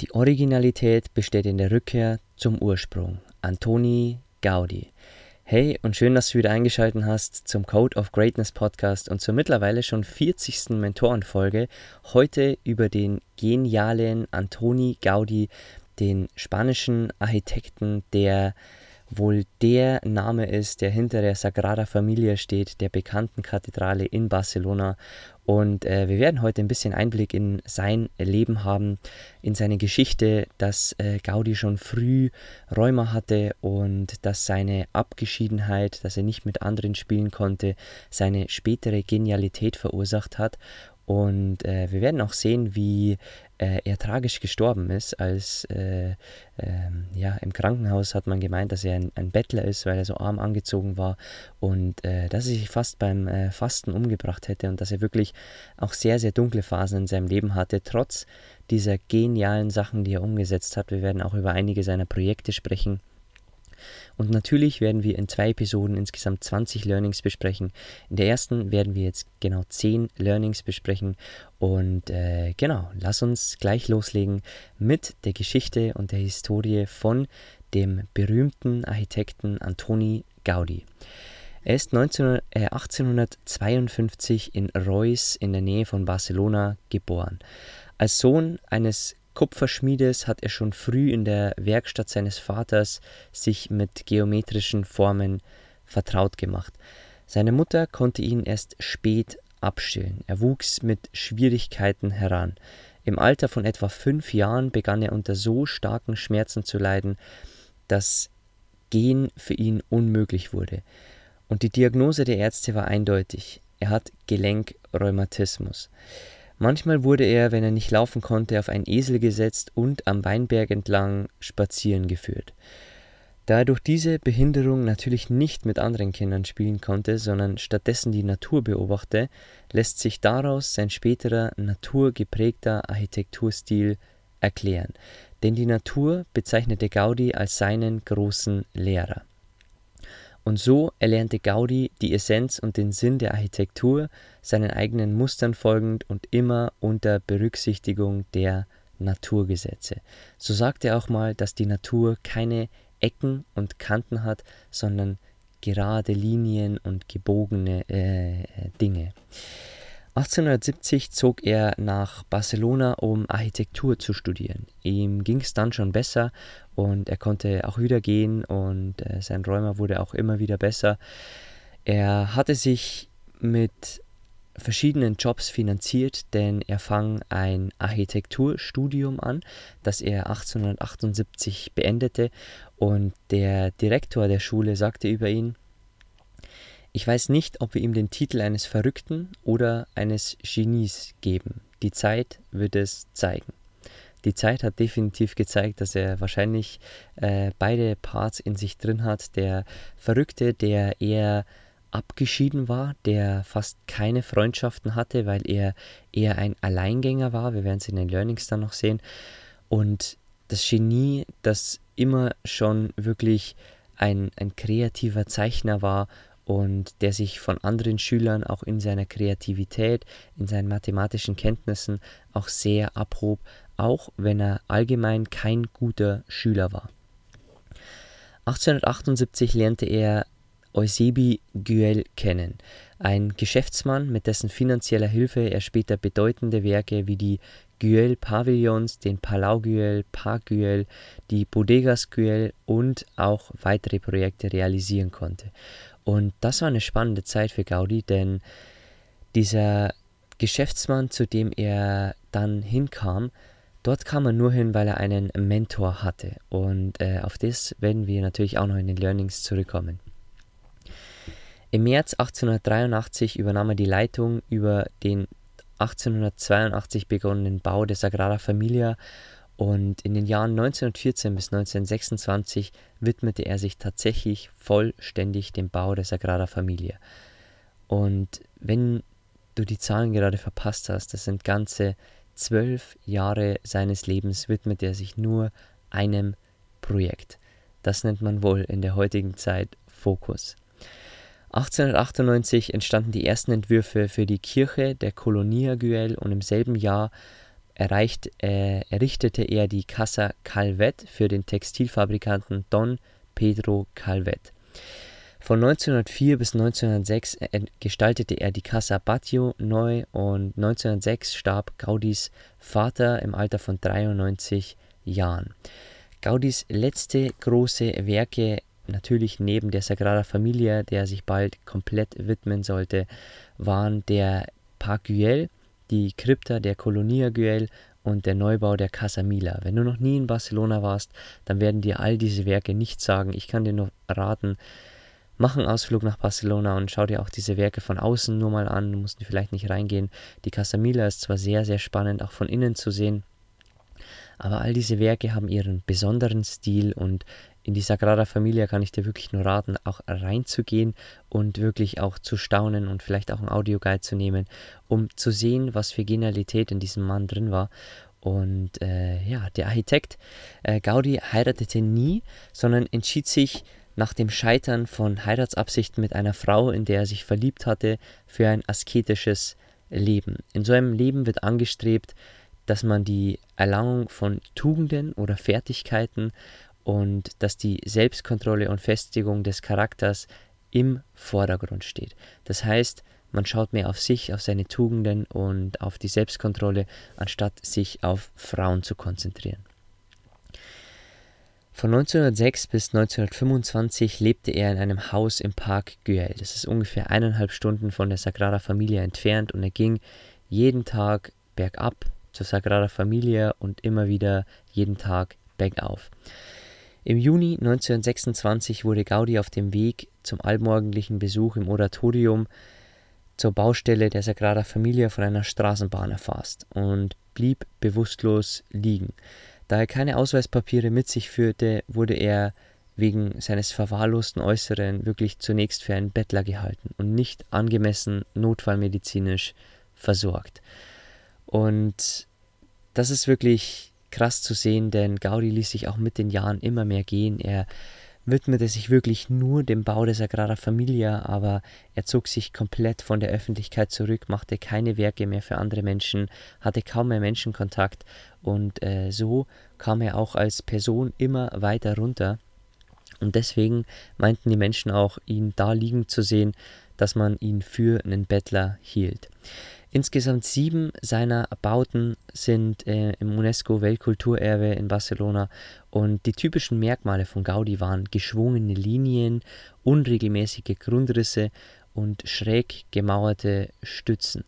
Die Originalität besteht in der Rückkehr zum Ursprung. Antoni Gaudi. Hey und schön, dass du wieder eingeschaltet hast zum Code of Greatness Podcast und zur mittlerweile schon 40. Mentorenfolge. Heute über den genialen Antoni Gaudi, den spanischen Architekten, der wohl der Name ist, der hinter der Sagrada Familia steht, der bekannten Kathedrale in Barcelona. Und äh, wir werden heute ein bisschen Einblick in sein Leben haben, in seine Geschichte, dass äh, Gaudi schon früh Rheuma hatte und dass seine Abgeschiedenheit, dass er nicht mit anderen spielen konnte, seine spätere Genialität verursacht hat und äh, wir werden auch sehen, wie äh, er tragisch gestorben ist. Als äh, ähm, ja, im Krankenhaus hat man gemeint, dass er ein, ein, Bettler ist, weil er so arm angezogen war und äh, dass er sich fast beim äh, Fasten umgebracht hätte und dass er wirklich auch sehr, sehr dunkle Phasen in seinem Leben hatte, trotz dieser genialen Sachen, die er umgesetzt hat. Wir werden auch über einige seiner Projekte sprechen. Und natürlich werden wir in zwei Episoden insgesamt 20 Learnings besprechen. In der ersten werden wir jetzt genau 10 Learnings besprechen. Und äh, genau, lass uns gleich loslegen mit der Geschichte und der Historie von dem berühmten Architekten Antoni Gaudi. Er ist 19, äh, 1852 in Reus in der Nähe von Barcelona geboren. Als Sohn eines Kupferschmiedes hat er schon früh in der Werkstatt seines Vaters sich mit geometrischen Formen vertraut gemacht. Seine Mutter konnte ihn erst spät abstillen. Er wuchs mit Schwierigkeiten heran. Im Alter von etwa fünf Jahren begann er unter so starken Schmerzen zu leiden, dass Gehen für ihn unmöglich wurde. Und die Diagnose der Ärzte war eindeutig. Er hat Gelenkrheumatismus. Manchmal wurde er, wenn er nicht laufen konnte, auf einen Esel gesetzt und am Weinberg entlang spazieren geführt. Da er durch diese Behinderung natürlich nicht mit anderen Kindern spielen konnte, sondern stattdessen die Natur beobachte, lässt sich daraus sein späterer naturgeprägter Architekturstil erklären. Denn die Natur bezeichnete Gaudi als seinen großen Lehrer. Und so erlernte Gaudi die Essenz und den Sinn der Architektur, seinen eigenen Mustern folgend und immer unter Berücksichtigung der Naturgesetze. So sagt er auch mal, dass die Natur keine Ecken und Kanten hat, sondern gerade Linien und gebogene äh, Dinge. 1870 zog er nach Barcelona, um Architektur zu studieren. Ihm ging es dann schon besser und er konnte auch wieder gehen und äh, sein Rheuma wurde auch immer wieder besser. Er hatte sich mit verschiedenen Jobs finanziert, denn er fang ein Architekturstudium an, das er 1878 beendete und der Direktor der Schule sagte über ihn, ich weiß nicht, ob wir ihm den Titel eines Verrückten oder eines Genies geben. Die Zeit wird es zeigen. Die Zeit hat definitiv gezeigt, dass er wahrscheinlich äh, beide Parts in sich drin hat. Der Verrückte, der eher abgeschieden war, der fast keine Freundschaften hatte, weil er eher ein Alleingänger war. Wir werden es in den Learnings dann noch sehen. Und das Genie, das immer schon wirklich ein, ein kreativer Zeichner war und der sich von anderen Schülern auch in seiner Kreativität, in seinen mathematischen Kenntnissen auch sehr abhob, auch wenn er allgemein kein guter Schüler war. 1878 lernte er Eusebi Güell kennen, ein Geschäftsmann, mit dessen finanzieller Hilfe er später bedeutende Werke wie die Güell-Pavillons, den Palau Güell, Park Güell, die Bodegas Güell und auch weitere Projekte realisieren konnte. Und das war eine spannende Zeit für Gaudi, denn dieser Geschäftsmann, zu dem er dann hinkam, dort kam er nur hin, weil er einen Mentor hatte. Und äh, auf das werden wir natürlich auch noch in den Learnings zurückkommen. Im März 1883 übernahm er die Leitung über den 1882 begonnenen Bau der Sagrada Familia und in den Jahren 1914 bis 1926 widmete er sich tatsächlich vollständig dem Bau der Sagrada Familia. Und wenn du die Zahlen gerade verpasst hast, das sind ganze zwölf Jahre seines Lebens widmete er sich nur einem Projekt. Das nennt man wohl in der heutigen Zeit Fokus. 1898 entstanden die ersten Entwürfe für die Kirche der Colonia Güell und im selben Jahr erreicht, äh, errichtete er die Casa Calvet für den Textilfabrikanten Don Pedro Calvet. Von 1904 bis 1906 äh, gestaltete er die Casa Batlló neu und 1906 starb Gaudis Vater im Alter von 93 Jahren. Gaudis letzte große Werke natürlich neben der Sagrada Familia, der sich bald komplett widmen sollte, waren der Park Güell, die Krypta der Colonia Güell und der Neubau der Casa Mila. Wenn du noch nie in Barcelona warst, dann werden dir all diese Werke nichts sagen. Ich kann dir nur raten, mach einen Ausflug nach Barcelona und schau dir auch diese Werke von außen nur mal an. Du musst vielleicht nicht reingehen. Die Casa Mila ist zwar sehr, sehr spannend, auch von innen zu sehen, aber all diese Werke haben ihren besonderen Stil und in die Sagrada Familia kann ich dir wirklich nur raten, auch reinzugehen und wirklich auch zu staunen und vielleicht auch einen Audioguide zu nehmen, um zu sehen, was für Genialität in diesem Mann drin war. Und äh, ja, der Architekt äh, Gaudi heiratete nie, sondern entschied sich nach dem Scheitern von Heiratsabsichten mit einer Frau, in der er sich verliebt hatte, für ein asketisches Leben. In so einem Leben wird angestrebt, dass man die Erlangung von Tugenden oder Fertigkeiten und dass die Selbstkontrolle und Festigung des Charakters im Vordergrund steht. Das heißt, man schaut mehr auf sich, auf seine Tugenden und auf die Selbstkontrolle, anstatt sich auf Frauen zu konzentrieren. Von 1906 bis 1925 lebte er in einem Haus im Park Güell. Das ist ungefähr eineinhalb Stunden von der Sagrada Familia entfernt und er ging jeden Tag bergab zur Sagrada Familia und immer wieder jeden Tag bergauf. Im Juni 1926 wurde Gaudi auf dem Weg zum allmorgendlichen Besuch im Oratorium zur Baustelle der Sagrada Familia von einer Straßenbahn erfasst und blieb bewusstlos liegen. Da er keine Ausweispapiere mit sich führte, wurde er wegen seines verwahrlosten Äußeren wirklich zunächst für einen Bettler gehalten und nicht angemessen notfallmedizinisch versorgt. Und das ist wirklich krass zu sehen, denn Gaudi ließ sich auch mit den Jahren immer mehr gehen. Er widmete sich wirklich nur dem Bau der Sagrada Familia, aber er zog sich komplett von der Öffentlichkeit zurück, machte keine Werke mehr für andere Menschen, hatte kaum mehr Menschenkontakt und äh, so kam er auch als Person immer weiter runter. Und deswegen meinten die Menschen auch, ihn da liegen zu sehen, dass man ihn für einen Bettler hielt. Insgesamt sieben seiner Bauten sind äh, im UNESCO-Weltkulturerbe in Barcelona und die typischen Merkmale von Gaudi waren geschwungene Linien, unregelmäßige Grundrisse und schräg gemauerte Stützen.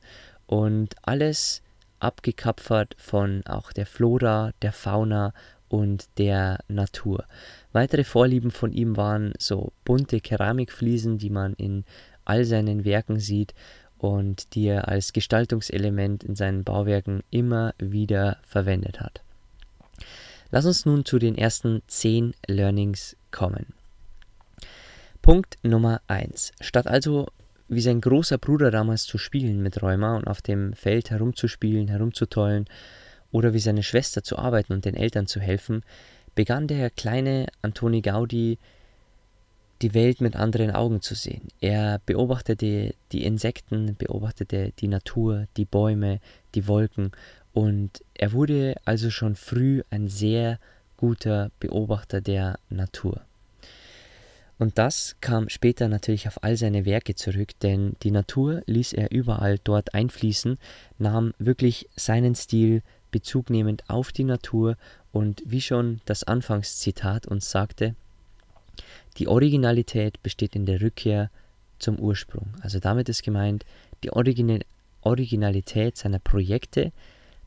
Und alles abgekapfert von auch der Flora, der Fauna und der Natur. Weitere Vorlieben von ihm waren so bunte Keramikfliesen, die man in all seinen Werken sieht und die er als Gestaltungselement in seinen Bauwerken immer wieder verwendet hat. Lass uns nun zu den ersten zehn Learnings kommen. Punkt Nummer 1. Statt also wie sein großer Bruder damals zu spielen mit Rheuma und auf dem Feld herumzuspielen, herumzutollen oder wie seine Schwester zu arbeiten und den Eltern zu helfen, begann der kleine Antoni Gaudi die Welt mit anderen Augen zu sehen. Er beobachtete die Insekten, beobachtete die Natur, die Bäume, die Wolken und er wurde also schon früh ein sehr guter Beobachter der Natur. Und das kam später natürlich auf all seine Werke zurück, denn die Natur ließ er überall dort einfließen, nahm wirklich seinen Stil bezugnehmend auf die Natur und wie schon das Anfangszitat uns sagte, die Originalität besteht in der Rückkehr zum Ursprung. Also damit ist gemeint, die Origin Originalität seiner Projekte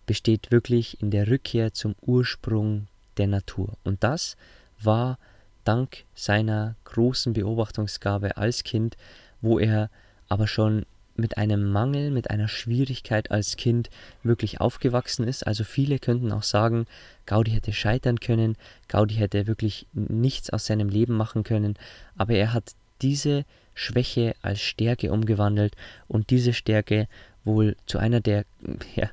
besteht wirklich in der Rückkehr zum Ursprung der Natur. Und das war dank seiner großen Beobachtungsgabe als Kind, wo er aber schon mit einem Mangel, mit einer Schwierigkeit als Kind wirklich aufgewachsen ist. Also viele könnten auch sagen, Gaudi hätte scheitern können, Gaudi hätte wirklich nichts aus seinem Leben machen können, aber er hat diese Schwäche als Stärke umgewandelt und diese Stärke wohl zu einer der ja,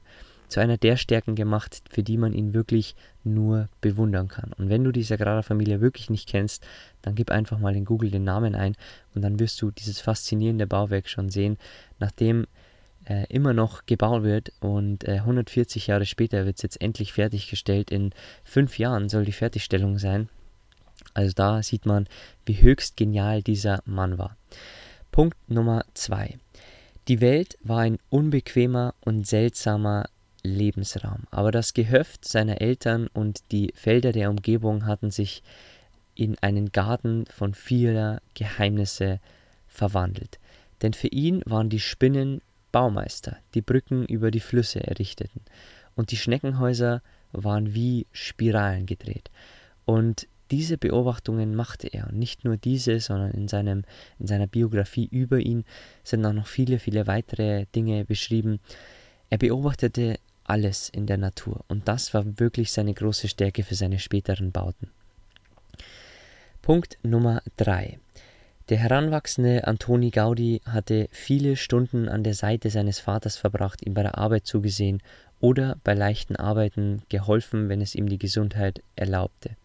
zu einer der Stärken gemacht, für die man ihn wirklich nur bewundern kann. Und wenn du die Sagrada Familia wirklich nicht kennst, dann gib einfach mal in Google den Namen ein und dann wirst du dieses faszinierende Bauwerk schon sehen, nachdem äh, immer noch gebaut wird und äh, 140 Jahre später wird es jetzt endlich fertiggestellt. In fünf Jahren soll die Fertigstellung sein. Also da sieht man, wie höchst genial dieser Mann war. Punkt Nummer zwei. Die Welt war ein unbequemer und seltsamer Lebensraum. Aber das Gehöft seiner Eltern und die Felder der Umgebung hatten sich in einen Garten von vieler Geheimnisse verwandelt. Denn für ihn waren die Spinnen Baumeister, die Brücken über die Flüsse errichteten, und die Schneckenhäuser waren wie Spiralen gedreht. Und diese Beobachtungen machte er. Und nicht nur diese, sondern in, seinem, in seiner Biografie über ihn sind auch noch viele, viele weitere Dinge beschrieben. Er beobachtete alles in der Natur. Und das war wirklich seine große Stärke für seine späteren Bauten. Punkt Nummer 3. Der heranwachsende Antoni Gaudi hatte viele Stunden an der Seite seines Vaters verbracht, ihm bei der Arbeit zugesehen oder bei leichten Arbeiten geholfen, wenn es ihm die Gesundheit erlaubte.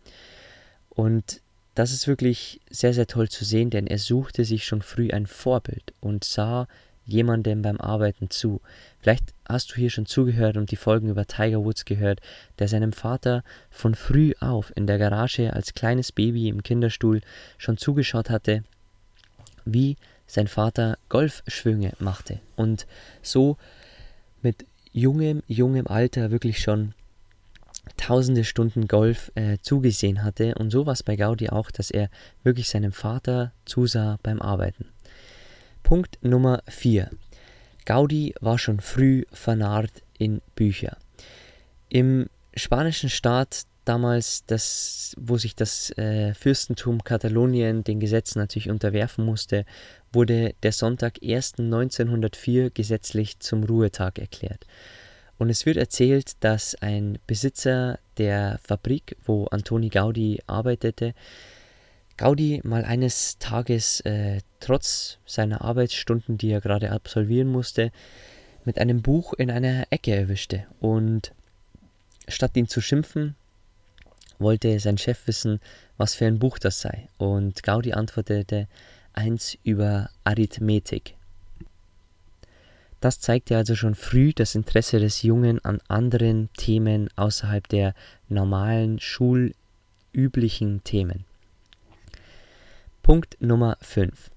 Und das ist wirklich sehr, sehr toll zu sehen, denn er suchte sich schon früh ein Vorbild und sah jemandem beim Arbeiten zu. Vielleicht hast du hier schon zugehört und die Folgen über Tiger Woods gehört, der seinem Vater von früh auf in der Garage als kleines Baby im Kinderstuhl schon zugeschaut hatte, wie sein Vater Golfschwünge machte und so mit jungem, jungem Alter wirklich schon tausende Stunden Golf äh, zugesehen hatte und so war es bei Gaudi auch, dass er wirklich seinem Vater zusah beim Arbeiten. Punkt Nummer 4. Gaudi war schon früh vernarrt in Bücher. Im spanischen Staat damals, das, wo sich das äh, Fürstentum Katalonien den Gesetzen natürlich unterwerfen musste, wurde der Sonntag 1. 1904 gesetzlich zum Ruhetag erklärt. Und es wird erzählt, dass ein Besitzer der Fabrik, wo Antoni Gaudi arbeitete, Gaudi mal eines Tages, äh, trotz seiner Arbeitsstunden, die er gerade absolvieren musste, mit einem Buch in einer Ecke erwischte. Und statt ihn zu schimpfen, wollte sein Chef wissen, was für ein Buch das sei. Und Gaudi antwortete eins über Arithmetik. Das zeigte also schon früh das Interesse des Jungen an anderen Themen außerhalb der normalen schulüblichen Themen. Punkt Nummer 5.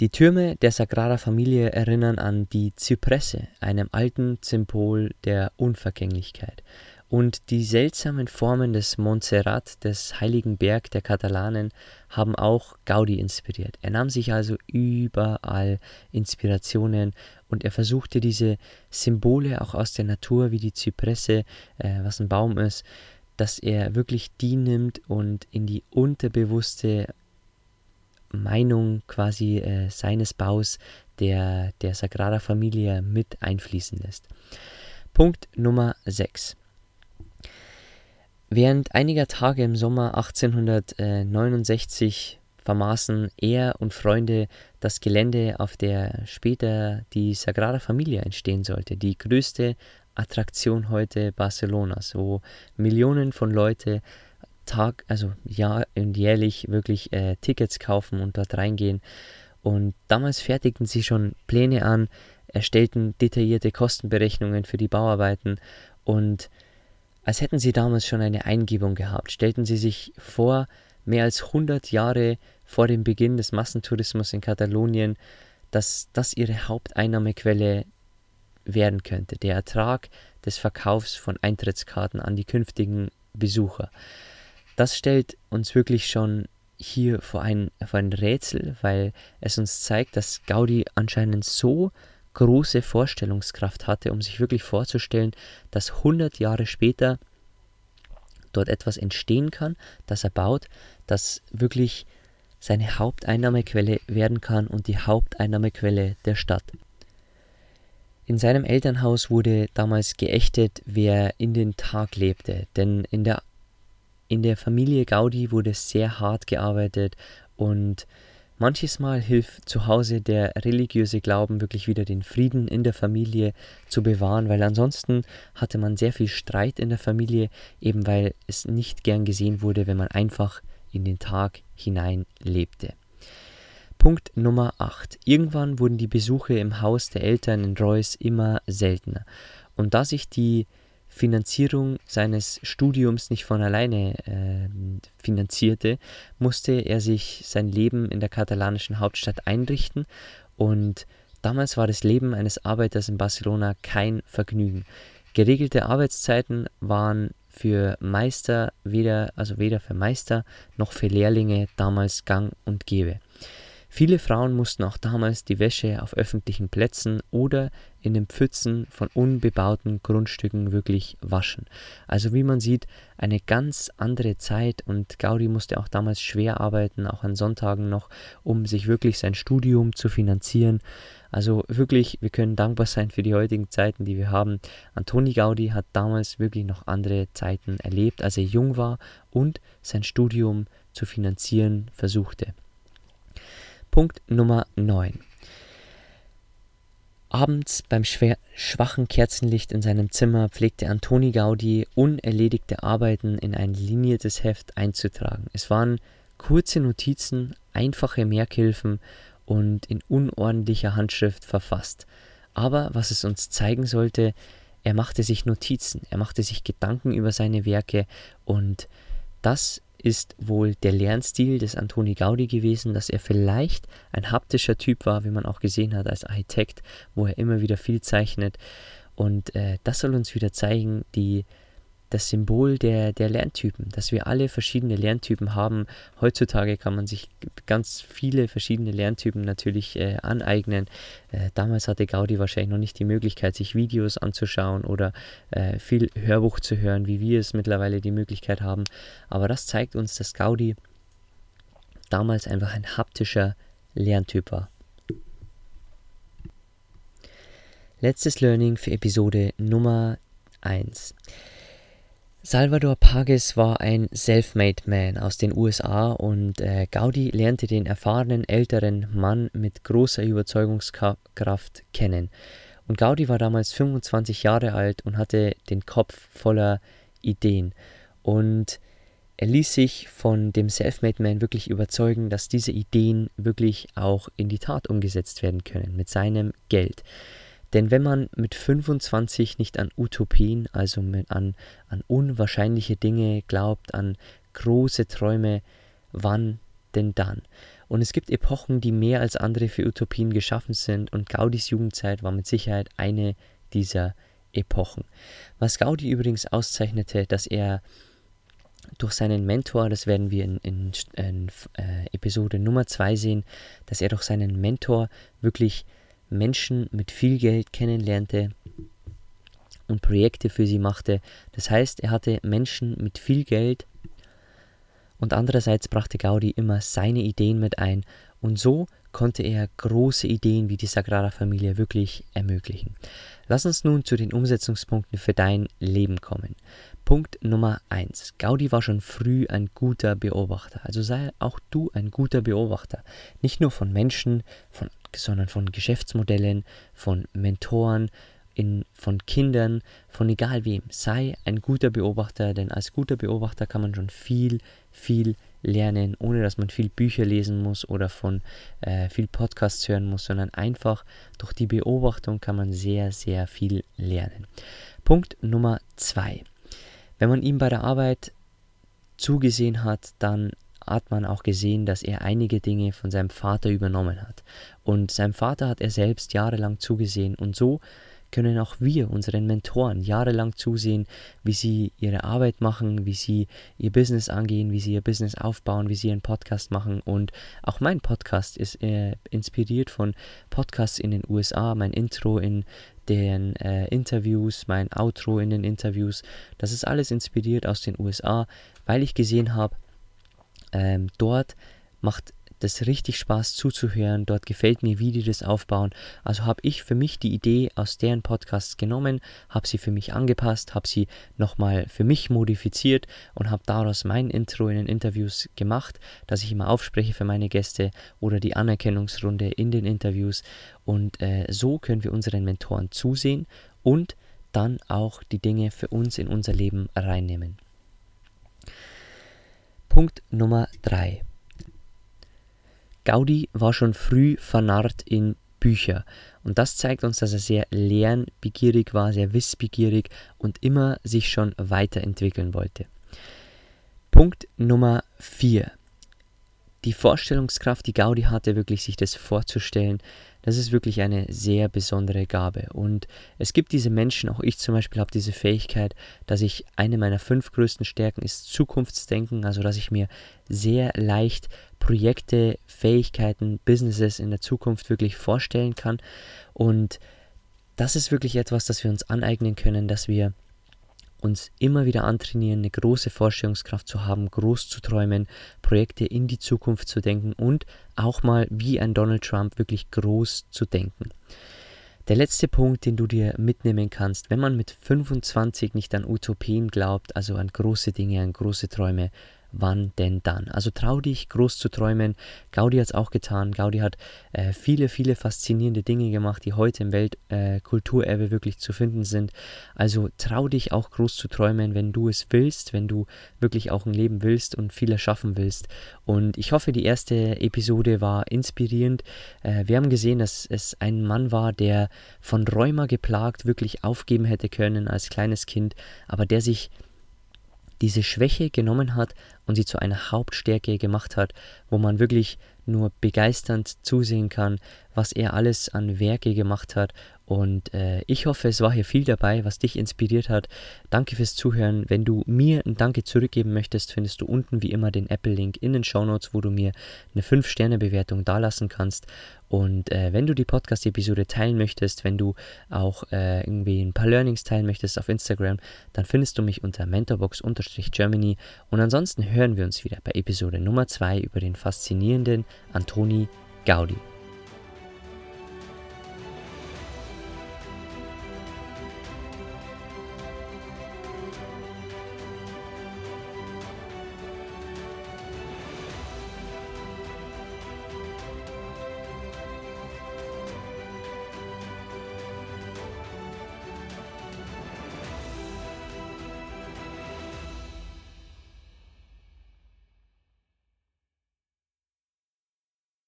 Die Türme der Sagrada Familie erinnern an die Zypresse, einem alten Symbol der Unvergänglichkeit. Und die seltsamen Formen des Montserrat, des heiligen Berg der Katalanen, haben auch Gaudi inspiriert. Er nahm sich also überall Inspirationen und er versuchte diese Symbole auch aus der Natur, wie die Zypresse, äh, was ein Baum ist, dass er wirklich die nimmt und in die unterbewusste Meinung quasi äh, seines Baus der, der Sagrada Familia mit einfließen lässt. Punkt Nummer 6. Während einiger Tage im Sommer 1869 vermaßen er und Freunde das Gelände, auf der später die Sagrada Familia entstehen sollte, die größte Attraktion heute Barcelonas, wo Millionen von Leuten Tag, also Jahr und jährlich wirklich äh, Tickets kaufen und dort reingehen. Und damals fertigten sie schon Pläne an, erstellten detaillierte Kostenberechnungen für die Bauarbeiten und als hätten sie damals schon eine Eingebung gehabt, stellten sie sich vor, mehr als 100 Jahre vor dem Beginn des Massentourismus in Katalonien, dass das ihre Haupteinnahmequelle werden könnte, der Ertrag des Verkaufs von Eintrittskarten an die künftigen Besucher. Das stellt uns wirklich schon hier vor ein, vor ein Rätsel, weil es uns zeigt, dass Gaudi anscheinend so große Vorstellungskraft hatte, um sich wirklich vorzustellen, dass 100 Jahre später dort etwas entstehen kann, das er baut, das wirklich seine Haupteinnahmequelle werden kann und die Haupteinnahmequelle der Stadt. In seinem Elternhaus wurde damals geächtet, wer in den Tag lebte, denn in der, in der Familie Gaudi wurde sehr hart gearbeitet und Manches Mal hilft zu Hause der religiöse Glauben wirklich wieder den Frieden in der Familie zu bewahren, weil ansonsten hatte man sehr viel Streit in der Familie, eben weil es nicht gern gesehen wurde, wenn man einfach in den Tag hinein lebte. Punkt Nummer 8. Irgendwann wurden die Besuche im Haus der Eltern in Reuss immer seltener. Und da sich die Finanzierung seines Studiums nicht von alleine äh, finanzierte, musste er sich sein Leben in der katalanischen Hauptstadt einrichten und damals war das Leben eines Arbeiters in Barcelona kein Vergnügen. Geregelte Arbeitszeiten waren für Meister weder, also weder für Meister noch für Lehrlinge damals gang und gäbe. Viele Frauen mussten auch damals die Wäsche auf öffentlichen Plätzen oder in den Pfützen von unbebauten Grundstücken wirklich waschen. Also wie man sieht, eine ganz andere Zeit und Gaudi musste auch damals schwer arbeiten, auch an Sonntagen noch, um sich wirklich sein Studium zu finanzieren. Also wirklich, wir können dankbar sein für die heutigen Zeiten, die wir haben. Antoni Gaudi hat damals wirklich noch andere Zeiten erlebt, als er jung war und sein Studium zu finanzieren versuchte. Punkt Nummer 9. Abends beim schwachen Kerzenlicht in seinem Zimmer pflegte Antoni Gaudi unerledigte Arbeiten in ein liniertes Heft einzutragen. Es waren kurze Notizen, einfache Merkhilfen und in unordentlicher Handschrift verfasst. Aber was es uns zeigen sollte, er machte sich Notizen, er machte sich Gedanken über seine Werke und das ist wohl der Lernstil des Antoni Gaudi gewesen, dass er vielleicht ein haptischer Typ war, wie man auch gesehen hat als Architekt, wo er immer wieder viel zeichnet. Und äh, das soll uns wieder zeigen, die das Symbol der, der Lerntypen, dass wir alle verschiedene Lerntypen haben. Heutzutage kann man sich ganz viele verschiedene Lerntypen natürlich äh, aneignen. Äh, damals hatte Gaudi wahrscheinlich noch nicht die Möglichkeit, sich Videos anzuschauen oder äh, viel Hörbuch zu hören, wie wir es mittlerweile die Möglichkeit haben. Aber das zeigt uns, dass Gaudi damals einfach ein haptischer Lerntyp war. Letztes Learning für Episode Nummer 1. Salvador Pages war ein Self-Made Man aus den USA und äh, Gaudi lernte den erfahrenen älteren Mann mit großer Überzeugungskraft kennen. Und Gaudi war damals 25 Jahre alt und hatte den Kopf voller Ideen. Und er ließ sich von dem Self-Made Man wirklich überzeugen, dass diese Ideen wirklich auch in die Tat umgesetzt werden können mit seinem Geld. Denn wenn man mit 25 nicht an Utopien, also mit, an, an unwahrscheinliche Dinge glaubt, an große Träume, wann denn dann? Und es gibt Epochen, die mehr als andere für Utopien geschaffen sind und Gaudis Jugendzeit war mit Sicherheit eine dieser Epochen. Was Gaudi übrigens auszeichnete, dass er durch seinen Mentor, das werden wir in, in, in äh, Episode Nummer 2 sehen, dass er durch seinen Mentor wirklich Menschen mit viel Geld kennenlernte und Projekte für sie machte. Das heißt, er hatte Menschen mit viel Geld und andererseits brachte Gaudi immer seine Ideen mit ein und so konnte er große Ideen wie die Sagrada Familia wirklich ermöglichen. Lass uns nun zu den Umsetzungspunkten für dein Leben kommen. Punkt Nummer 1. Gaudi war schon früh ein guter Beobachter. Also sei auch du ein guter Beobachter. Nicht nur von Menschen, von sondern von Geschäftsmodellen, von Mentoren, in, von Kindern, von egal wem. Sei ein guter Beobachter, denn als guter Beobachter kann man schon viel, viel lernen, ohne dass man viel Bücher lesen muss oder von äh, viel Podcasts hören muss, sondern einfach durch die Beobachtung kann man sehr, sehr viel lernen. Punkt Nummer zwei. Wenn man ihm bei der Arbeit zugesehen hat, dann hat man auch gesehen, dass er einige Dinge von seinem Vater übernommen hat. Und seinem Vater hat er selbst jahrelang zugesehen und so können auch wir unseren Mentoren jahrelang zusehen, wie sie ihre Arbeit machen, wie sie ihr Business angehen, wie sie ihr Business aufbauen, wie sie ihren Podcast machen. Und auch mein Podcast ist äh, inspiriert von Podcasts in den USA, mein Intro in den äh, Interviews, mein Outro in den Interviews. Das ist alles inspiriert aus den USA, weil ich gesehen habe, ähm, dort macht das richtig Spaß zuzuhören. Dort gefällt mir, wie die das aufbauen. Also habe ich für mich die Idee aus deren Podcasts genommen, habe sie für mich angepasst, habe sie nochmal für mich modifiziert und habe daraus mein Intro in den Interviews gemacht, dass ich immer aufspreche für meine Gäste oder die Anerkennungsrunde in den Interviews. Und äh, so können wir unseren Mentoren zusehen und dann auch die Dinge für uns in unser Leben reinnehmen. Punkt Nummer 3. Gaudi war schon früh vernarrt in Bücher. Und das zeigt uns, dass er sehr lernbegierig war, sehr wissbegierig und immer sich schon weiterentwickeln wollte. Punkt Nummer 4. Die Vorstellungskraft, die Gaudi hatte, wirklich sich das vorzustellen, das ist wirklich eine sehr besondere Gabe. Und es gibt diese Menschen, auch ich zum Beispiel habe diese Fähigkeit, dass ich eine meiner fünf größten Stärken ist Zukunftsdenken, also dass ich mir sehr leicht Projekte, Fähigkeiten, Businesses in der Zukunft wirklich vorstellen kann. Und das ist wirklich etwas, das wir uns aneignen können, dass wir uns immer wieder antrainieren, eine große Vorstellungskraft zu haben, groß zu träumen, Projekte in die Zukunft zu denken und auch mal wie ein Donald Trump wirklich groß zu denken. Der letzte Punkt, den du dir mitnehmen kannst, wenn man mit 25 nicht an Utopien glaubt, also an große Dinge, an große Träume, wann denn dann? Also trau dich, groß zu träumen. Gaudi hat es auch getan. Gaudi hat äh, viele, viele faszinierende Dinge gemacht, die heute im Weltkulturerbe äh, wirklich zu finden sind. Also trau dich auch groß zu träumen, wenn du es willst, wenn du wirklich auch ein Leben willst und viel erschaffen willst. Und ich hoffe, die erste Episode war inspirierend. Äh, wir haben gesehen, dass es ein Mann war, der von Rheuma geplagt wirklich aufgeben hätte können als kleines Kind, aber der sich diese Schwäche genommen hat und sie zu einer Hauptstärke gemacht hat, wo man wirklich nur begeisternd zusehen kann, was er alles an Werke gemacht hat. Und äh, ich hoffe, es war hier viel dabei, was dich inspiriert hat. Danke fürs Zuhören. Wenn du mir ein Danke zurückgeben möchtest, findest du unten wie immer den Apple-Link in den Show Notes, wo du mir eine 5-Sterne-Bewertung dalassen kannst. Und äh, wenn du die Podcast-Episode teilen möchtest, wenn du auch äh, irgendwie ein paar Learnings teilen möchtest auf Instagram, dann findest du mich unter mentorbox-germany. Und ansonsten hören wir uns wieder bei Episode Nummer 2 über den faszinierenden Antoni Gaudi.